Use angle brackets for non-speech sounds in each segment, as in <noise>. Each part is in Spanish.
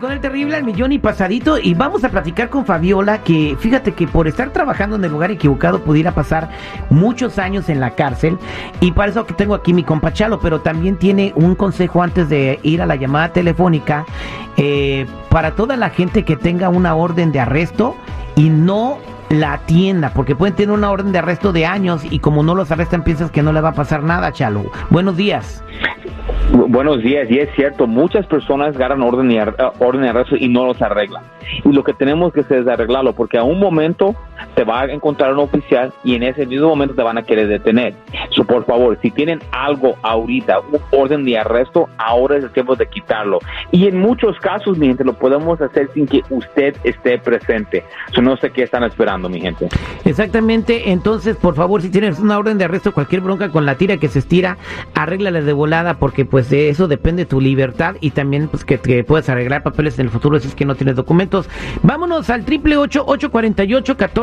Con el terrible al millón y pasadito y vamos a platicar con Fabiola que fíjate que por estar trabajando en el lugar equivocado pudiera pasar muchos años en la cárcel y para eso que tengo aquí mi compa Chalo, pero también tiene un consejo antes de ir a la llamada telefónica eh, para toda la gente que tenga una orden de arresto y no la atienda, porque pueden tener una orden de arresto de años y como no los arrestan piensas que no le va a pasar nada, Chalo. Buenos días. Buenos días, y es cierto, muchas personas ganan orden de, orden de arresto y no los arreglan. Y lo que tenemos que hacer es arreglarlo, porque a un momento te va a encontrar un oficial y en ese mismo momento te van a querer detener. So, por favor, si tienen algo ahorita, un orden de arresto, ahora es el tiempo de quitarlo. Y en muchos casos, mi gente, lo podemos hacer sin que usted esté presente. So, no sé qué están esperando, mi gente. Exactamente, entonces, por favor, si tienes una orden de arresto, cualquier bronca con la tira que se estira, arréglala de volada, porque pues de eso depende tu libertad y también pues que, que puedas arreglar papeles en el futuro si es que no tienes documentos. Vámonos al triple ocho ocho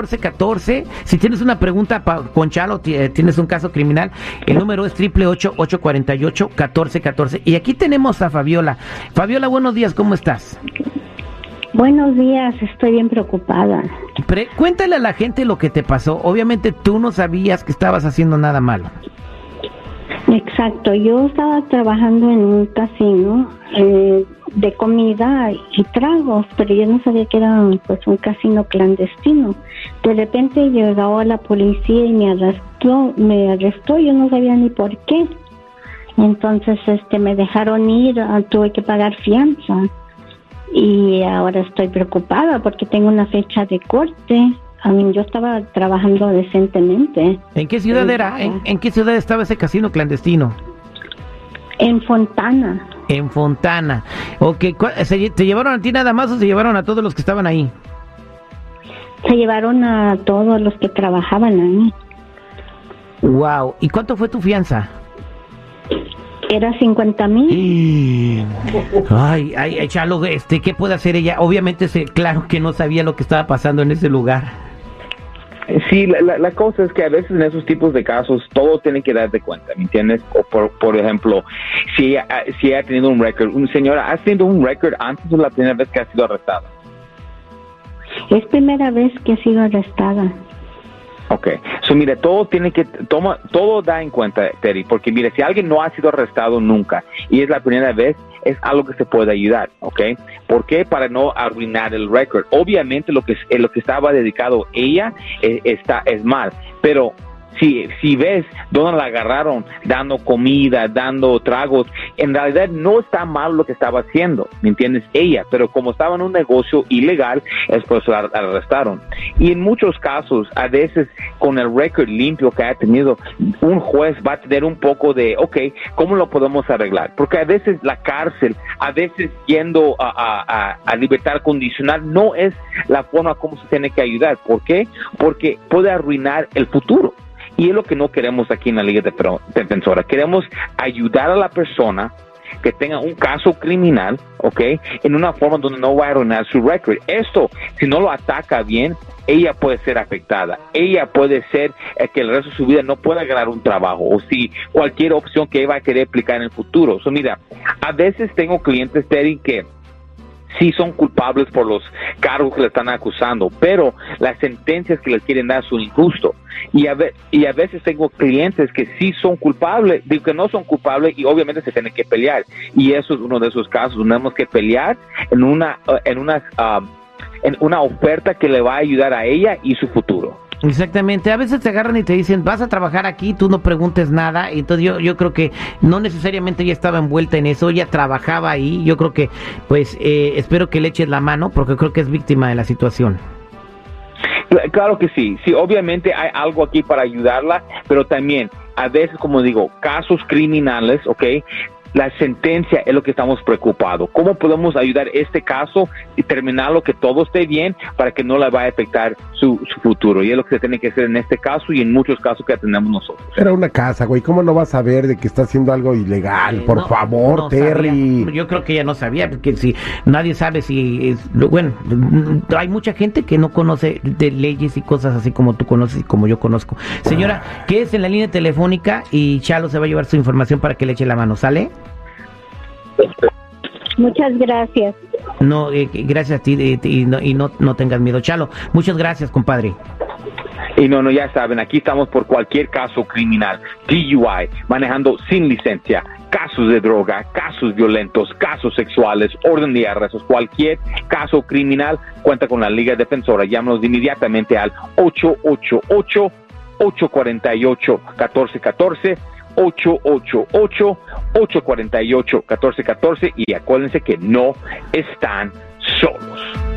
cuarenta y ocho catorce catorce. Si tienes una pregunta con Chalo, eh, tienes un caso criminal, el número es triple ocho ocho cuarenta y ocho catorce catorce. Y aquí tenemos a Fabiola. Fabiola, buenos días, ¿cómo estás? Buenos días, estoy bien preocupada. Pre cuéntale a la gente lo que te pasó. Obviamente tú no sabías que estabas haciendo nada malo. Exacto, yo estaba trabajando en un casino eh, de comida y tragos, pero yo no sabía que era pues un casino clandestino. De repente llegó la policía y me arrestó, me arrestó, yo no sabía ni por qué. Entonces este me dejaron ir, ah, tuve que pagar fianza y ahora estoy preocupada porque tengo una fecha de corte a mí, yo estaba trabajando decentemente. ¿En qué ciudad era? ¿En, qué ciudad estaba ese casino clandestino? En Fontana. En Fontana. Okay. ¿Te llevaron a ti nada más o se llevaron a todos los que estaban ahí? Se llevaron a todos los que trabajaban ahí. Wow. ¿Y cuánto fue tu fianza? Era 50 mil. <gasps> Ay, ay, échalo, este, ¿qué puede hacer ella? Obviamente, claro que no sabía lo que estaba pasando en ese lugar. Sí, la, cosa es que a veces en esos tipos de casos todo tiene que dar de cuenta, ¿me entiendes? O por, por ejemplo, si ella, si ha tenido un récord, un señora, ¿ha tenido un récord antes de la primera vez que ha sido arrestada? Es primera vez que ha sido arrestada. Ok, so mire, todo tiene que, toma, todo da en cuenta, Terry, porque mire, si alguien no ha sido arrestado nunca y es la primera vez, es algo que se puede ayudar, ¿ok? ¿Por qué? Para no arruinar el récord. Obviamente lo que, lo que estaba dedicado ella eh, está, es mal, pero si, si ves dónde la agarraron dando comida, dando tragos, en realidad no está mal lo que estaba haciendo, ¿me entiendes? Ella, pero como estaba en un negocio ilegal, es por eso la arrestaron. Y en muchos casos, a veces con el récord limpio que ha tenido, un juez va a tener un poco de, ok, ¿cómo lo podemos arreglar? Porque a veces la cárcel, a veces yendo a, a libertad condicional, no es la forma como se tiene que ayudar. ¿Por qué? Porque puede arruinar el futuro. Y es lo que no queremos aquí en la Liga Defensora. Queremos ayudar a la persona que tenga un caso criminal, ¿ok? En una forma donde no va a arruinar su récord. Esto, si no lo ataca bien, ella puede ser afectada. Ella puede ser eh, que el resto de su vida no pueda ganar un trabajo o si cualquier opción que ella va a querer aplicar en el futuro. So, mira, a veces tengo clientes, Terry, que sí son culpables por los cargos que le están acusando, pero las sentencias que les quieren dar son injustas. Y a, y a veces tengo clientes que sí son culpables, digo que no son culpables y obviamente se tienen que pelear. Y eso es uno de esos casos. Tenemos que pelear en una, en una, ah, en una oferta que le va a ayudar a ella y su futuro. Exactamente, a veces te agarran y te dicen, vas a trabajar aquí, tú no preguntes nada, entonces yo, yo creo que no necesariamente ella estaba envuelta en eso, ella trabajaba ahí, yo creo que, pues, eh, espero que le eches la mano, porque creo que es víctima de la situación. Claro que sí, sí, obviamente hay algo aquí para ayudarla, pero también a veces, como digo, casos criminales, ¿ok? La sentencia es lo que estamos preocupados. ¿Cómo podemos ayudar este caso y terminarlo que todo esté bien para que no le vaya a afectar su, futuro? Y es lo que se tiene que hacer en este caso y en muchos casos que tenemos nosotros. Era una casa, güey. ¿Cómo no vas a ver de que está haciendo algo ilegal? Eh, Por favor, Terry. Yo creo que ella no sabía, porque si nadie sabe si... bueno, hay mucha gente que no conoce de leyes y cosas así como tú conoces y como yo conozco. Señora, ¿qué es en la línea telefónica y Chalo se va a llevar su información para que le eche la mano, ¿sale? Muchas gracias. No, eh, gracias a ti y, no, y no, no tengas miedo, Chalo. Muchas gracias, compadre. Y no, no, ya saben, aquí estamos por cualquier caso criminal, DUI, manejando sin licencia, casos de droga, casos violentos, casos sexuales, orden de arrestos, cualquier caso criminal, cuenta con la Liga Defensora. Llámanos inmediatamente al 888 848 1414 888-848-1414 y acuérdense que no están solos.